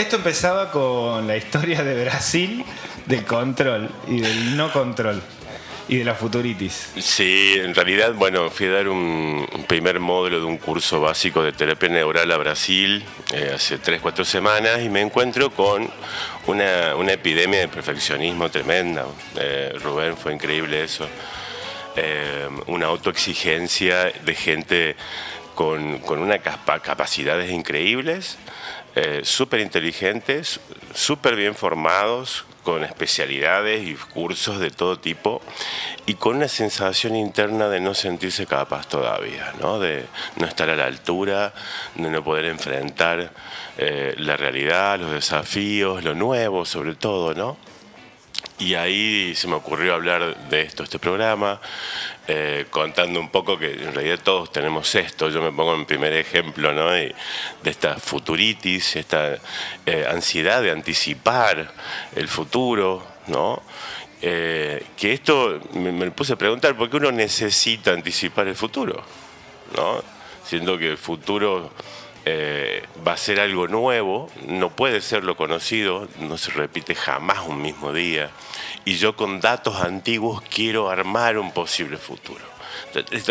esto empezaba con la historia de Brasil del control y del no control y de la futuritis. Sí, en realidad, bueno, fui a dar un, primer módulo de un curso básico de terapia neural a Brasil eh, hace 3, 4 semanas y me encuentro con una, epidemia de perfeccionismo tremenda. Eh, Rubén, fue increíble eso. Eh, una autoexigencia de gente con, con unas capacidades increíbles, súper inteligentes, súper bien formados, con especialidades y cursos de todo tipo y con una sensación interna de no sentirse capaz todavía, ¿no? de no estar a la altura, de no poder enfrentar eh, la realidad, los desafíos, lo nuevo sobre todo, ¿no? Y ahí se me ocurrió hablar de esto, este programa, eh, contando un poco que en realidad todos tenemos esto. Yo me pongo en primer ejemplo ¿no? de, esta futuritis, esta eh, ansiedad de anticipar el futuro, ¿no? Eh, que esto me, puse a preguntar, ¿por qué uno necesita anticipar el futuro? ¿no? Siendo que el futuro va a ser algo nuevo, no puede ser lo conocido, no se repite jamás un mismo día y yo con datos antiguos quiero armar un posible futuro.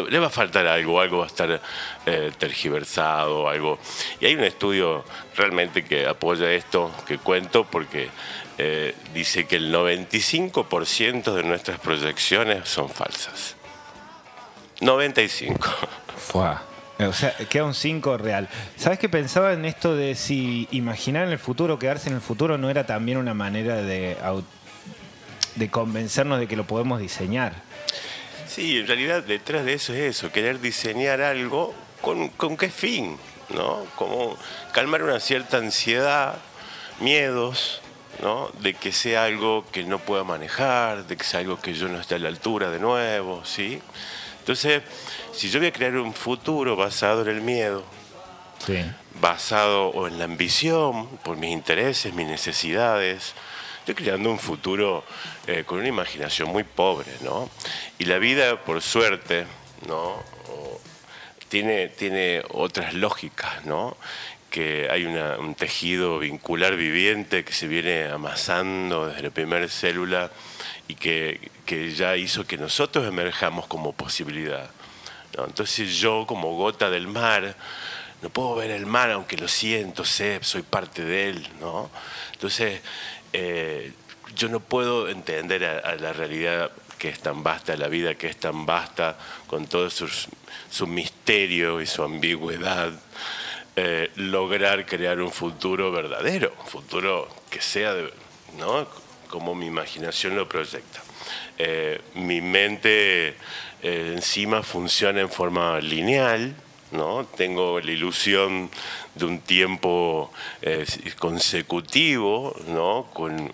le va a faltar algo, algo va a estar eh, tergiversado, algo. Y hay un estudio realmente que apoya esto que cuento porque eh, dice que el 95% de nuestras proyecciones son falsas. 95. O sea, queda un 5 real. ¿Sabes qué pensaba en esto de si imaginar en el futuro, quedarse en el futuro, no era también una manera de de convencernos de que lo podemos diseñar. Sí, en realidad detrás de eso es eso, querer diseñar algo con, con qué fin, ¿no? Como calmar una cierta ansiedad, miedos, ¿no? De que sea algo que no pueda manejar, de que sea algo que yo no esté a la altura de nuevo, ¿sí? Entonces, si yo voy a crear un futuro basado en el miedo, basado en la ambición, por mis intereses, mis necesidades, estoy creando un futuro eh, con una imaginación muy pobre, ¿no? Y la vida, por suerte, ¿no? tiene, tiene otras lógicas, ¿no? que hay un tejido vincular viviente que se viene amasando desde la primera célula y que, que ya hizo que nosotros emerjamos como posibilidad. ¿No? Entonces yo como gota del mar, no puedo ver el mar aunque lo siento, sé, soy parte de él. ¿no? Entonces eh, yo no puedo entender a, la realidad que es tan vasta, la vida que es tan vasta, con todo su misterio y su ambigüedad, eh, lograr crear un futuro verdadero, un futuro que sea ¿no? como mi imaginación lo proyecta. Eh, mi mente encima funciona en forma lineal, ¿no? Tengo la ilusión de un tiempo eh, consecutivo, ¿no? Con,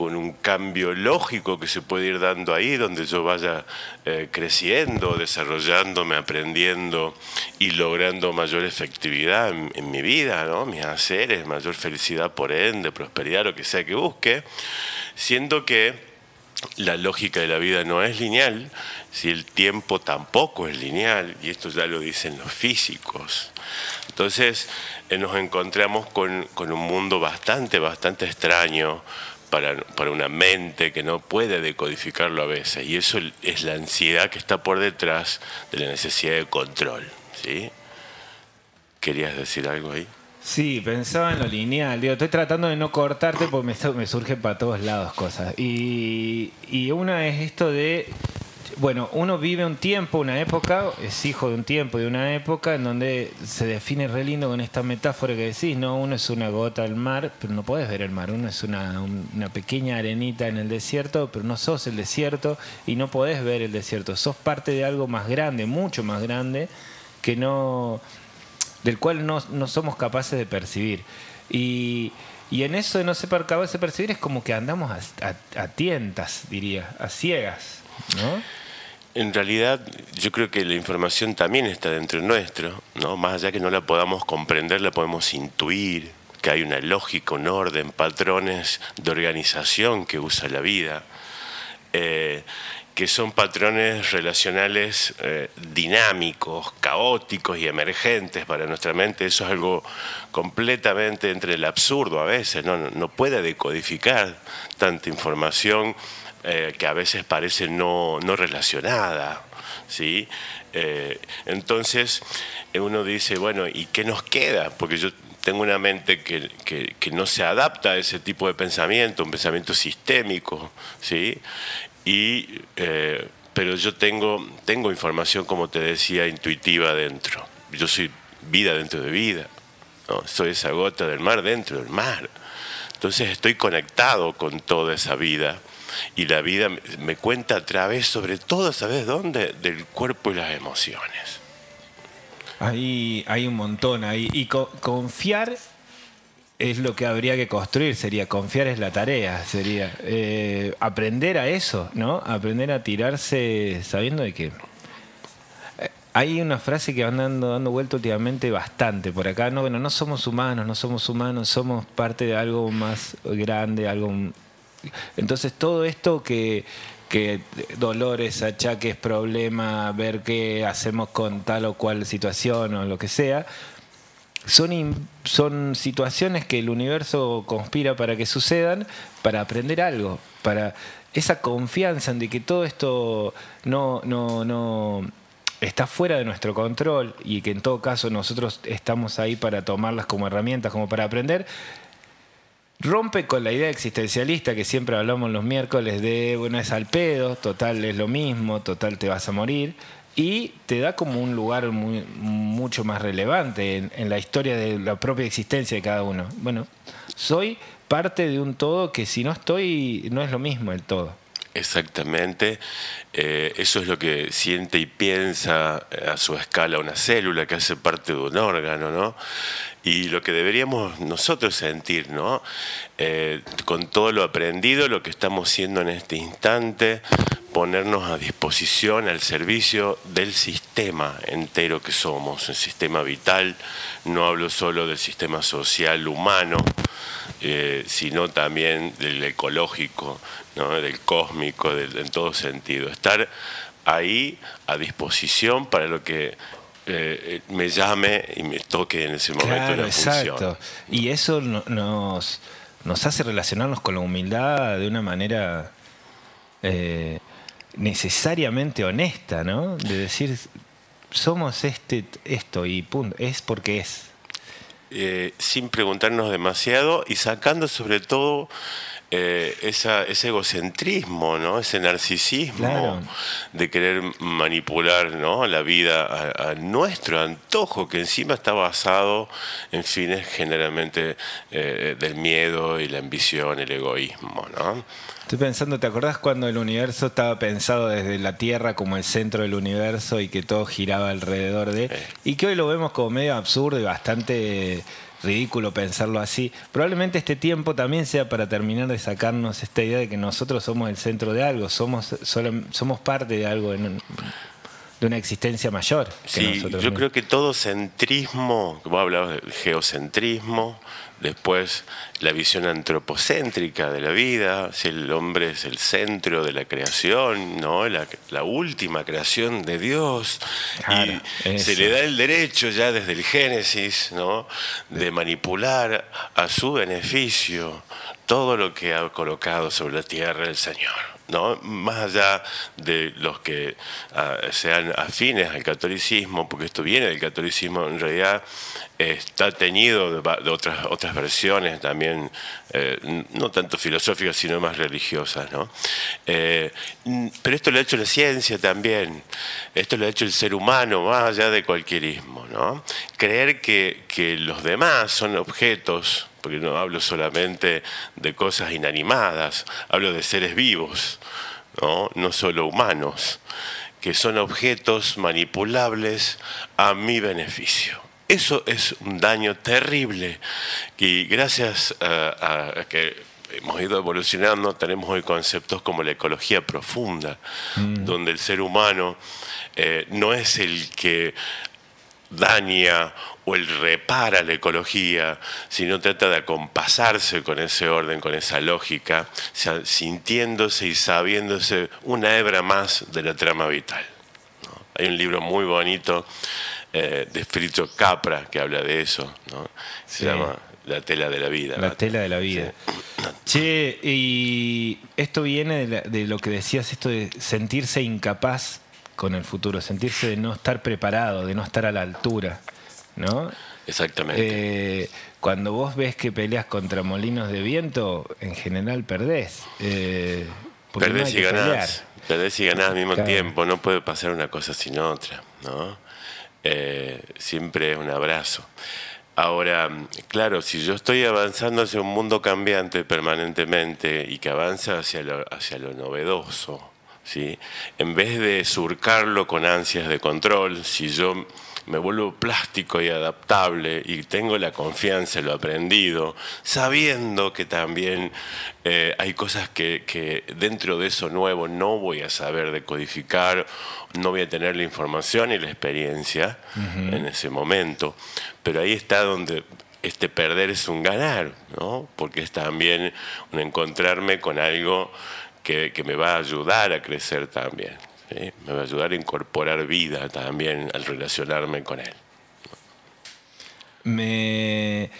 un cambio lógico que se puede ir dando ahí, donde yo vaya eh, creciendo, desarrollándome, aprendiendo y logrando mayor efectividad en, mi vida, ¿no? mis haceres, mayor felicidad por ende, prosperidad, lo que sea que busque, siendo que la lógica de la vida no es lineal, si el tiempo tampoco es lineal, y esto ya lo dicen los físicos. Entonces eh, nos encontramos con, un mundo bastante, bastante extraño para, para, una mente que no puede decodificarlo a veces, y eso es la ansiedad que está por detrás de la necesidad de control. ¿sí? ¿Querías decir algo ahí? Sí, pensaba en lo lineal. Digo, estoy tratando de no cortarte porque me, me surgen para todos lados cosas. Y, y una es esto de bueno, uno vive un tiempo, una época, es hijo de un tiempo, de una época en donde se define re lindo con esta metáfora que decís, ¿no? Uno es una gota al mar, pero no podés ver el mar, uno es una, pequeña arenita en el desierto, pero no sos el desierto y no podés ver el desierto, sos parte de algo más grande, mucho más grande, que no del cual no, somos capaces de percibir. Y, en eso de no ser capaces de percibir es como que andamos a, a tientas, diría, a ciegas, ¿no? En realidad, yo creo que la información también está dentro nuestro, ¿no? Más allá que no la podamos comprender, la podemos intuir, que hay una lógica, un orden, patrones de organización que usa la vida, eh, que son patrones relacionales eh, dinámicos, caóticos y emergentes para nuestra mente. Eso es algo completamente entre el absurdo a veces, no, no puede decodificar tanta información eh, que a veces parece no, no relacionada. ¿sí? Eh, entonces uno dice, bueno, ¿y qué nos queda? Porque yo tengo una mente que, que, no se adapta a ese tipo de pensamiento, un pensamiento sistémico, ¿sí? Y, eh, pero yo tengo, tengo información, como te decía, intuitiva dentro. Yo soy vida dentro de vida, soy esa gota del mar dentro del mar. Entonces estoy conectado con toda esa vida y la vida me cuenta a través, sobre todo, ¿sabes dónde? Del cuerpo y las emociones. Ahí hay un montón ahí. Y confiar es lo que habría que construir, sería confiar es la tarea, sería eh, aprender a eso, ¿no? Aprender a tirarse sabiendo de que eh, hay una frase que van dando, dando vuelta últimamente bastante por acá, no, bueno, no somos humanos, no somos humanos, somos parte de algo más grande, algo entonces todo esto que, dolores, achaques, problemas, ver qué hacemos con tal o cual situación o lo que sea, son, son situaciones que el universo conspira para que sucedan, para aprender algo, para esa confianza en de que todo esto no, no, no está fuera de nuestro control y que en todo caso nosotros estamos ahí para tomarlas como herramientas, como para aprender, rompe con la idea existencialista que siempre hablamos los miércoles de, bueno, es al pedo, total es lo mismo, total te vas a morir, y te da como un lugar mucho más relevante en, la historia de la propia existencia de cada uno. Bueno, soy parte de un todo que si no estoy, no es lo mismo el todo. Exactamente, eh, eso es lo que siente y piensa eh, a su escala una célula que hace parte de un órgano, ¿no? Y lo que deberíamos nosotros sentir, ¿no? Eh, con todo lo aprendido, lo que estamos haciendo en este instante, ponernos a disposición, al servicio del sistema entero que somos, el sistema vital, no hablo solo del sistema social humano, eh, sino también del ecológico, del cósmico, en todo sentido. Estar ahí a disposición para lo que eh, me llame y me toque en ese momento claro, exacto. Y eso nos, nos hace relacionarnos con la humildad de una manera eh, necesariamente honesta, ¿no? De decir, somos este, esto y punto, es porque es. Eh, sin preguntarnos demasiado y sacando sobre todo eh, ese egocentrismo, ¿no? ese narcisismo de querer manipular ¿no? la vida a, nuestro antojo, que encima está basado en fines generalmente eh, del miedo y la ambición, el egoísmo. ¿no? Estoy pensando, ¿te acordás cuando el universo estaba pensado desde la Tierra como el centro del universo y que todo giraba alrededor de... Y que hoy lo vemos como medio absurdo y bastante ridículo pensarlo así. Probablemente este tiempo también sea para terminar de sacarnos esta idea de que nosotros somos el centro de algo, somos, somos parte de algo, de una existencia mayor. sí, yo creo que todo centrismo, como hablabas del geocentrismo, Después la visión antropocéntrica de la vida, si el hombre es el centro de la creación, ¿no? la, última creación de Dios. y se le da el derecho ya desde el Génesis ¿no? de manipular a su beneficio todo lo que ha colocado sobre la tierra el Señor. ¿No? más allá de los que ah, sean afines al catolicismo, porque esto viene del catolicismo, en realidad está teñido de, otras, otras versiones también, eh, no tanto filosóficas, sino más religiosas. ¿no? Eh, pero esto lo ha hecho la ciencia también, esto lo ha hecho el ser humano, más allá de cualquierismo. ¿no? Creer que, que los demás son objetos porque no hablo solamente de cosas inanimadas, hablo de seres vivos, no, no solo humanos, que son objetos manipulables a mi beneficio. Eso es un daño terrible y gracias a, que hemos ido evolucionando, tenemos hoy conceptos como la ecología profunda, mm. donde el ser humano eh, no es el que daña o el repara la ecología, sino trata de acompasarse con ese orden, con esa lógica, sintiéndose y sabiéndose una hebra más de la trama vital. Hay un libro muy bonito eh, de Fritzo Capra que habla de eso, se llama La tela de la vida. La tela de la vida. Che, y esto viene de, de lo que decías, esto de sentirse incapaz con el futuro, sentirse de no estar preparado, de no estar a la altura, ¿no? Exactamente. Eh, cuando vos ves que peleas contra molinos de viento, en general perdés. Eh, perdés y ganás. Perdés y ganás al mismo tiempo. No puede pasar una cosa sin otra, ¿no? Eh, siempre es un abrazo. Ahora, claro, si yo estoy avanzando hacia un mundo cambiante permanentemente y que avanza hacia hacia lo novedoso, en vez de surcarlo con ansias de control, si yo me vuelvo plástico y adaptable y tengo la confianza, lo aprendido, sabiendo que también eh, hay cosas que, dentro de eso nuevo no voy a saber decodificar, no voy a tener la información y la experiencia en ese momento, pero ahí está donde este perder es un ganar, ¿no? porque es también un encontrarme con algo que, me va a ayudar a crecer también. Me va a ayudar a incorporar vida también al relacionarme con él. Me...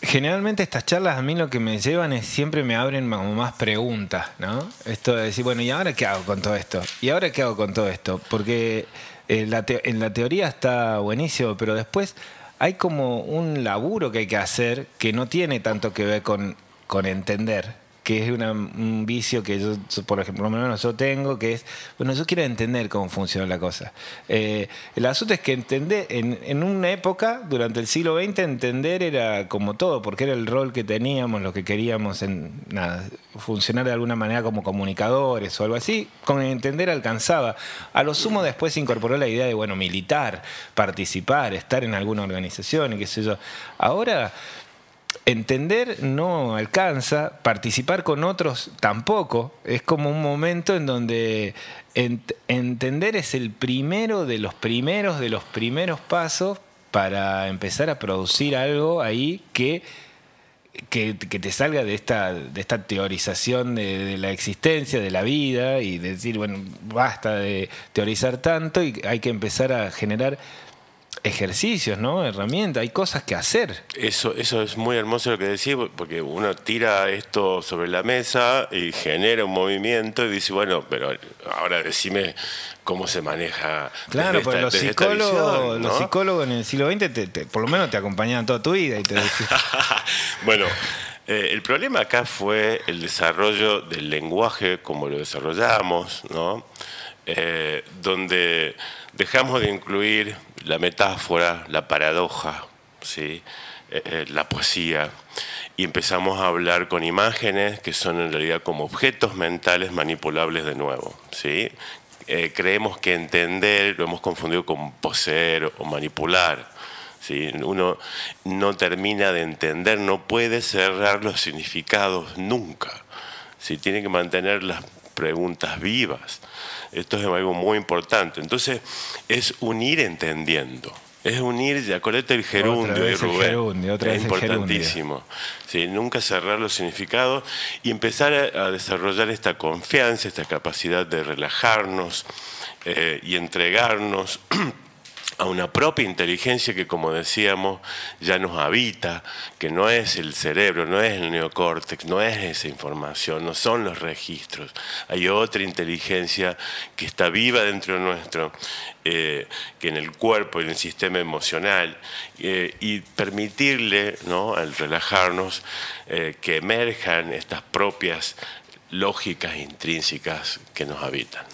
Generalmente estas charlas a mí lo que me llevan es siempre me abren más preguntas, ¿no? Esto de decir, bueno, ¿y ahora qué hago con todo esto? ¿Y ahora qué hago con todo esto? Porque en la, en la teoría está buenísimo, pero después hay como un laburo que hay que hacer que no tiene tanto que ver con entender, que es un vicio que yo, por ejemplo, por lo menos yo tengo, que es, bueno, yo quiero entender cómo funciona la cosa. Eh, el asunto es que entender, en, una época, durante el siglo XX, entender era como todo, porque era el rol que teníamos, lo que queríamos en, nada, funcionar de alguna manera como comunicadores o algo así, con entender alcanzaba. A lo sumo después se incorporó la idea de, bueno, militar, participar, estar en alguna organización y qué sé yo. Ahora entender no alcanza, participar con otros tampoco. Es como un momento en donde entender es el primero de los primeros de los primeros pasos para empezar a producir algo ahí que, que, te salga de esta, de esta teorización de, de, la existencia, de la vida, y decir, bueno, basta de teorizar tanto y hay que empezar a generar ejercicios, ¿no? Herramientas, hay cosas que hacer. Eso, eso es muy hermoso lo que decís, porque uno tira esto sobre la mesa y genera un movimiento y dice, bueno, pero ahora decime cómo se maneja. Claro, porque los psicólogos, los psicólogos en el siglo XX por lo menos te acompañaban toda tu vida y te decían. bueno. Eh, el problema acá fue el desarrollo del lenguaje como lo desarrollamos, ¿no? Eh, donde dejamos de incluir la metáfora, la paradoja, ¿sí? Eh, eh, la poesía, y empezamos a hablar con imágenes que son en realidad como objetos mentales manipulables de nuevo. ¿sí? Eh, creemos que entender lo hemos confundido con poseer o manipular. ¿sí? Uno no termina de entender, no puede cerrar los significados nunca. ¿sí? Tiene que mantener las preguntas vivas. Esto es algo muy importante. Entonces, es unir entendiendo. Es unir, ya acuérdate el gerundio y Rubén. es importantísimo. nunca cerrar los significados y empezar a, desarrollar esta confianza, esta capacidad de relajarnos eh, y entregarnos a una propia inteligencia que, como decíamos, ya nos habita, que no es el cerebro, no es el neocórtex, no es esa información, no son los registros. Hay otra inteligencia que está viva dentro nuestro, eh, que en el cuerpo, en el sistema emocional, eh, y permitirle, ¿no? al relajarnos, eh, que emerjan estas propias lógicas intrínsecas que nos habitan.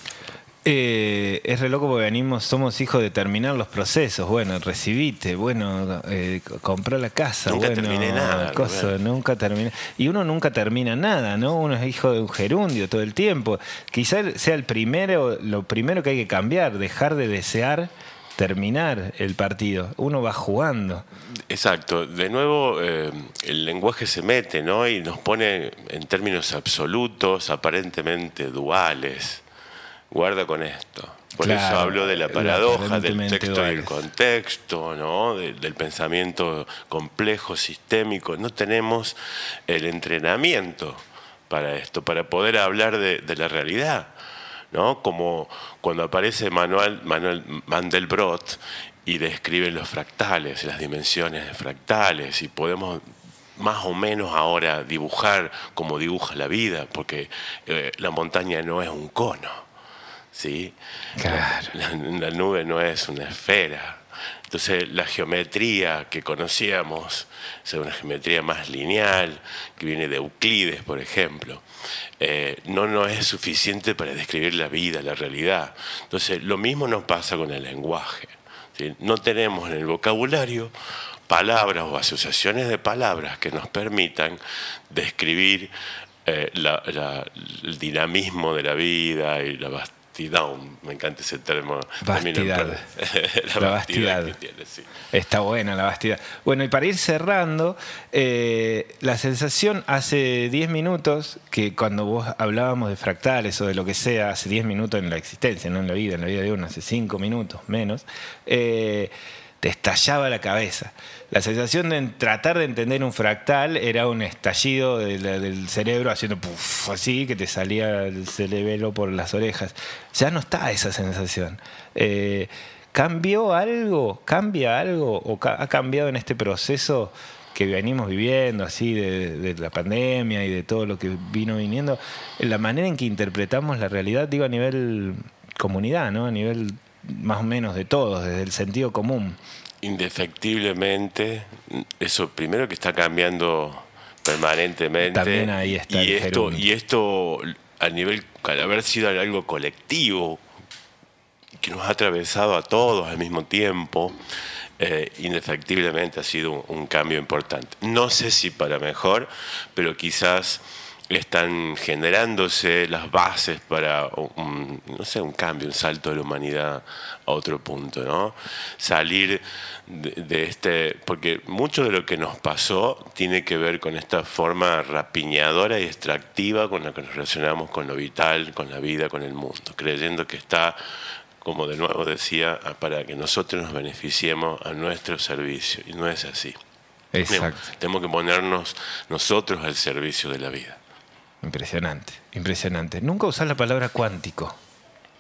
Eh, es re loco porque venimos, somos hijos de terminar los procesos. Bueno, recibite, bueno, eh, comprar la casa, nunca bueno, terminé nada, nunca termina. Y uno nunca termina nada, ¿no? Uno es hijo de un gerundio todo el tiempo. Quizá sea el primero, lo primero que hay que cambiar, dejar de desear terminar el partido. Uno va jugando. Exacto. De nuevo, eh, el lenguaje se mete, ¿no? Y nos pone en términos absolutos, aparentemente duales guarda con esto. Por Claro, eso hablo de la paradoja, del texto y el contexto, ¿no? De- del pensamiento complejo, sistémico. No tenemos el entrenamiento para esto, para poder hablar de, de la realidad. ¿no? Como cuando aparece Manuel, Manuel Mandelbrot y describe los fractales, las dimensiones de fractales, y podemos más o menos ahora dibujar como dibuja la vida, porque eh, la montaña no es un cono, ¿sí? Claro. La, la nube no es una esfera. Entonces la geometría que conocíamos es una geometría más lineal, que viene de Euclides, por ejemplo, eh, no nos es suficiente para describir la vida, la realidad. Entonces lo mismo nos pasa con el lenguaje. ¿sí? No tenemos en el vocabulario palabras o asociaciones de palabras que nos permitan describir eh, la- la- el dinamismo de la vida y la Me encanta ese término. la, La que tiene, sí. Está buena la vastidad. Bueno, y para ir cerrando, eh, la sensación hace 10 minutos, que cuando vos hablábamos de fractales o de lo que sea, hace 10 minutos en la existencia, no en la vida, en la vida de uno, hace 5 minutos menos, eh, te estallaba la cabeza. La sensación de tratar de entender un fractal era un estallido del cerebro haciendo puff, así, que te salía el cerebelo por las orejas. Ya no está esa sensación. Eh, ¿Cambió algo? ¿Cambia algo? ¿O ha cambiado en este proceso que venimos viviendo, así, de, de la pandemia y de todo lo que vino viniendo? En la manera en que interpretamos la realidad, digo, a nivel comunidad, ¿no? A nivel más o menos de todos, desde el sentido común. Indefectiblemente, eso primero que está cambiando permanentemente. También ahí está y el esto, gerundio. y esto a nivel, al haber sido algo colectivo, que nos ha atravesado a todos al mismo tiempo, eh, indefectiblemente ha sido un, un cambio importante. No sé si para mejor, pero quizás están generándose las bases para un, no sé, un cambio, un salto de la humanidad a otro punto, ¿no? Salir de, de este, porque mucho de lo que nos pasó tiene que ver con esta forma rapiñadora y extractiva con la que nos relacionamos con lo vital, con la vida, con el mundo, creyendo que está como de nuevo decía, para que nosotros nos beneficiemos a nuestro servicio. Y no es así. Exacto. Tenemos que ponernos nosotros al servicio de la vida. Impresionante, impresionante. Nunca usás la palabra cuántico.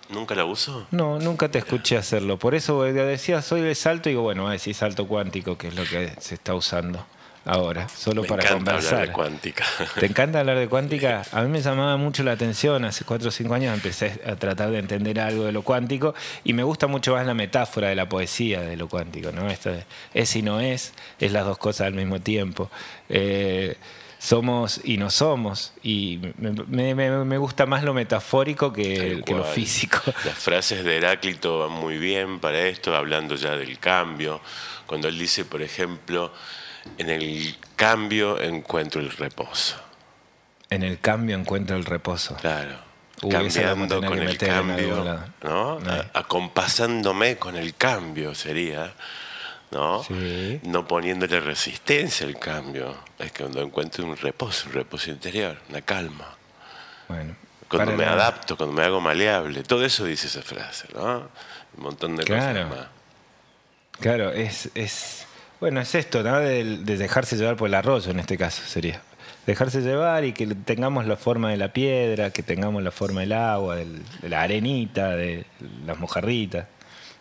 ¿Nunca la uso? No, nunca te escuché hacerlo. Por eso decía soy de salto y digo, bueno, voy a decir salto cuántico, que es lo que se está usando ahora, solo Me para encanta conversar. hablar de cuántica. ¿Te encanta hablar de cuántica? A mí me llamaba mucho la atención. Hace cuatro o cinco años empecé a tratar de entender algo de lo cuántico y me gusta mucho más la metáfora de la poesía de lo cuántico. ¿no? Esto de es y no es, es las dos cosas al mismo tiempo. Eh, somos y no somos. Y me, me- me- me gusta más lo metafórico que, que lo físico. Las frases de Heráclito van muy bien para esto, hablando ya del cambio. Cuando él dice, por ejemplo, en el cambio encuentro el reposo. En el cambio encuentro el reposo. Claro. Uy, Cambiando con el cambio. ¿no? Acompasándome con el cambio sería, ¿no? Sí. No poniéndole resistencia al cambio. Es que cuando encuentro un reposo, un reposo interior, una calma. Bueno, Cuando me adapto, cuando me hago maleable. Todo eso dice esa frase, ¿no? Un montón de Claro. cosas más. Claro, es, es bueno, es esto, ¿no? De, de dejarse llevar por el arroyo en este caso sería. Dejarse llevar y que tengamos la forma de la piedra, que tengamos la forma del agua, del- de la arenita, de las mojarritas.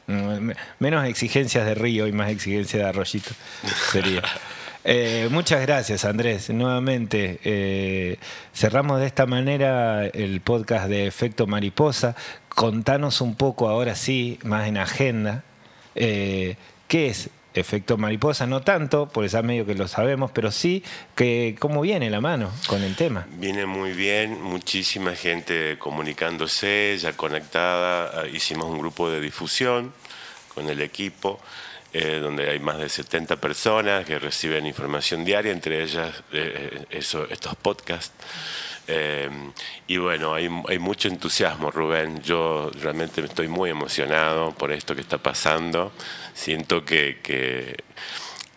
Mm, me- Menos exigencias de río y más exigencias de arroyito sería. Eh, muchas gracias, Andrés. Nuevamente, eh, cerramos de esta manera el podcast de Efecto Mariposa. Contanos un poco, ahora sí, más en agenda, eh, qué es Efecto Mariposa. No tanto, por ya medio que lo sabemos, pero sí que cómo viene la mano con el tema. Viene muy bien, muchísima gente comunicándose, ya conectada. Ah, Hicimos un grupo de difusión con el equipo, eh, donde hay más de 70 personas que reciben información diaria, entre ellas eh, estos podcasts. Eh, y bueno, hay, mucho entusiasmo, Rubén. Yo realmente estoy muy emocionado por esto que está pasando. Siento que, que,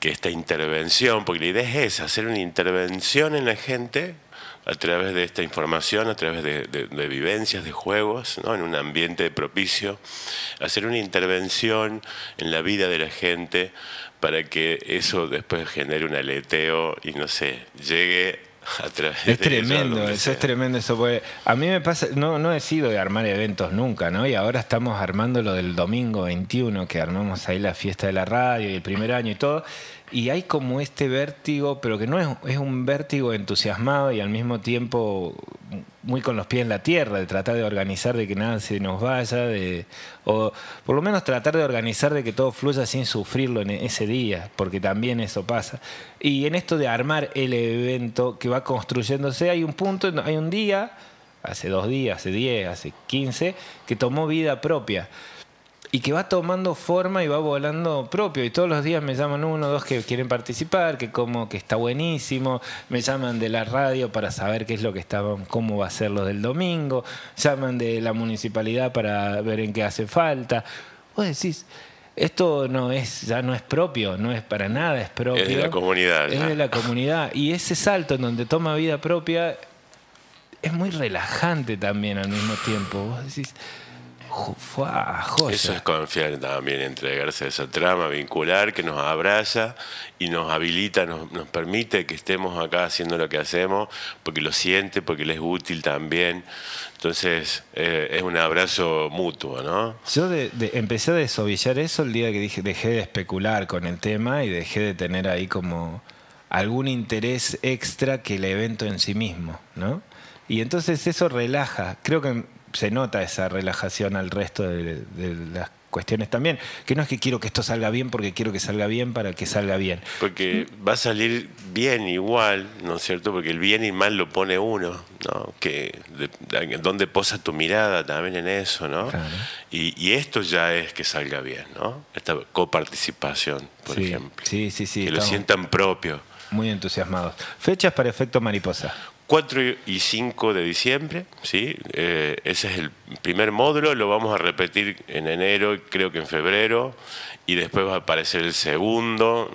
esta intervención, porque la idea es hacer una intervención en la gente a través de esta información, a través de, vivencias, de juegos, ¿no? en un ambiente propicio, hacer una intervención en la vida de la gente para que eso después genere un aleteo y no sé, llegue es tremendo, eso es tremendo eso. Porque a mí me pasa, no, no he sido de armar eventos nunca, ¿no? Y ahora estamos armando lo del domingo 21, que armamos ahí la fiesta de la radio y el primer año y todo y hay como este vértigo, pero que no es, es, un vértigo entusiasmado y al mismo tiempo muy con los pies en la tierra, de tratar de organizar de que nada se nos vaya, de, o por lo menos tratar de organizar de que todo fluya sin sufrirlo en ese día, porque también eso pasa. Y en esto de armar el evento que va construyéndose, hay un punto, hay un día, hace dos días, hace diez, hace quince, que tomó vida propia y que va tomando forma y va volando propio. Y todos los días me llaman uno o dos que quieren participar, que como que está buenísimo, me llaman de la radio para saber qué es lo que estaban, cómo va a ser lo del domingo, llaman de la municipalidad para ver en qué hace falta. Vos decís, esto no es, ya no es propio, no es para nada, es propio. Es de la comunidad. Es de la comunidad. Y ese salto en donde toma vida propia es muy relajante también al mismo tiempo. Vos decís, eso es confiar también, entregarse a esa trama vincular que nos abraza y nos habilita, nos, permite que estemos acá haciendo lo que hacemos, porque lo siente, porque le es útil también. Entonces eh, es un abrazo mutuo, ¿no? Yo empecé a desovillar eso el día que dije, dejé de especular con el tema y dejé de tener ahí como algún interés extra que el evento en sí mismo, ¿no? Y entonces eso relaja. Creo que se nota esa relajación al resto de, las cuestiones también. Que no es que quiero que esto salga bien porque quiero que salga bien para que salga bien. Porque va a salir bien igual, ¿no es cierto? Porque el bien y mal lo pone uno, ¿no? Que dónde posa tu mirada también en eso, ¿no? Y, esto ya es que salga bien, ¿no? Esta coparticipación, por ejemplo. Sí, sí, sí. Que lo sientan propio. Muy entusiasmados. Fechas para efecto mariposa. 4 y 5 de diciembre, ¿sí? Eh, ese es el primer módulo, lo vamos a repetir en enero, creo que en febrero, y después va a aparecer el segundo,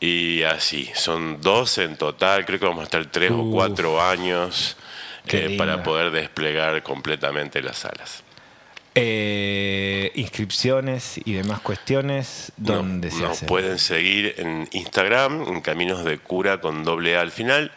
y así, son 12 en total, creo que vamos a estar 3 o 4 años eh, para poder desplegar completamente las salas. Eh, inscripciones y demás cuestiones, ¿dónde se nos pueden seguir en Instagram, en Caminos de Cura con doble A al final.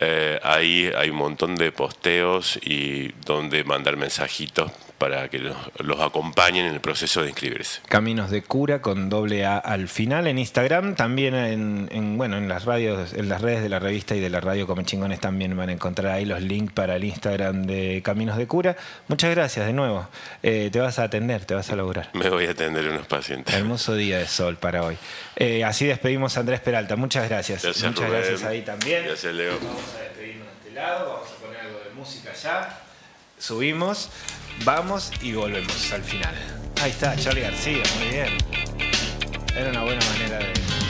Eh, ahí hay un montón de posteos y donde mandar mensajitos para que los, acompañen en el proceso de inscribirse. Caminos de Cura con doble A al final en Instagram, también en, bueno, en las radios, en las redes de la revista y de la radio Come Chingones también van a encontrar ahí los links para el Instagram de Caminos de Cura. Muchas gracias de nuevo. Eh, te vas a atender, te vas a lograr. Me voy a atender unos pacientes. Hermoso día de sol para hoy. Eh, así despedimos a Andrés Peralta. Muchas gracias. Muchas gracias ahí también. Gracias, Leo. Vamos a despedirnos de este lado, vamos a poner algo de música ya. Subimos. Vamos y volvemos al final. Ahí está, Charlie García, muy bien. Era una buena manera de...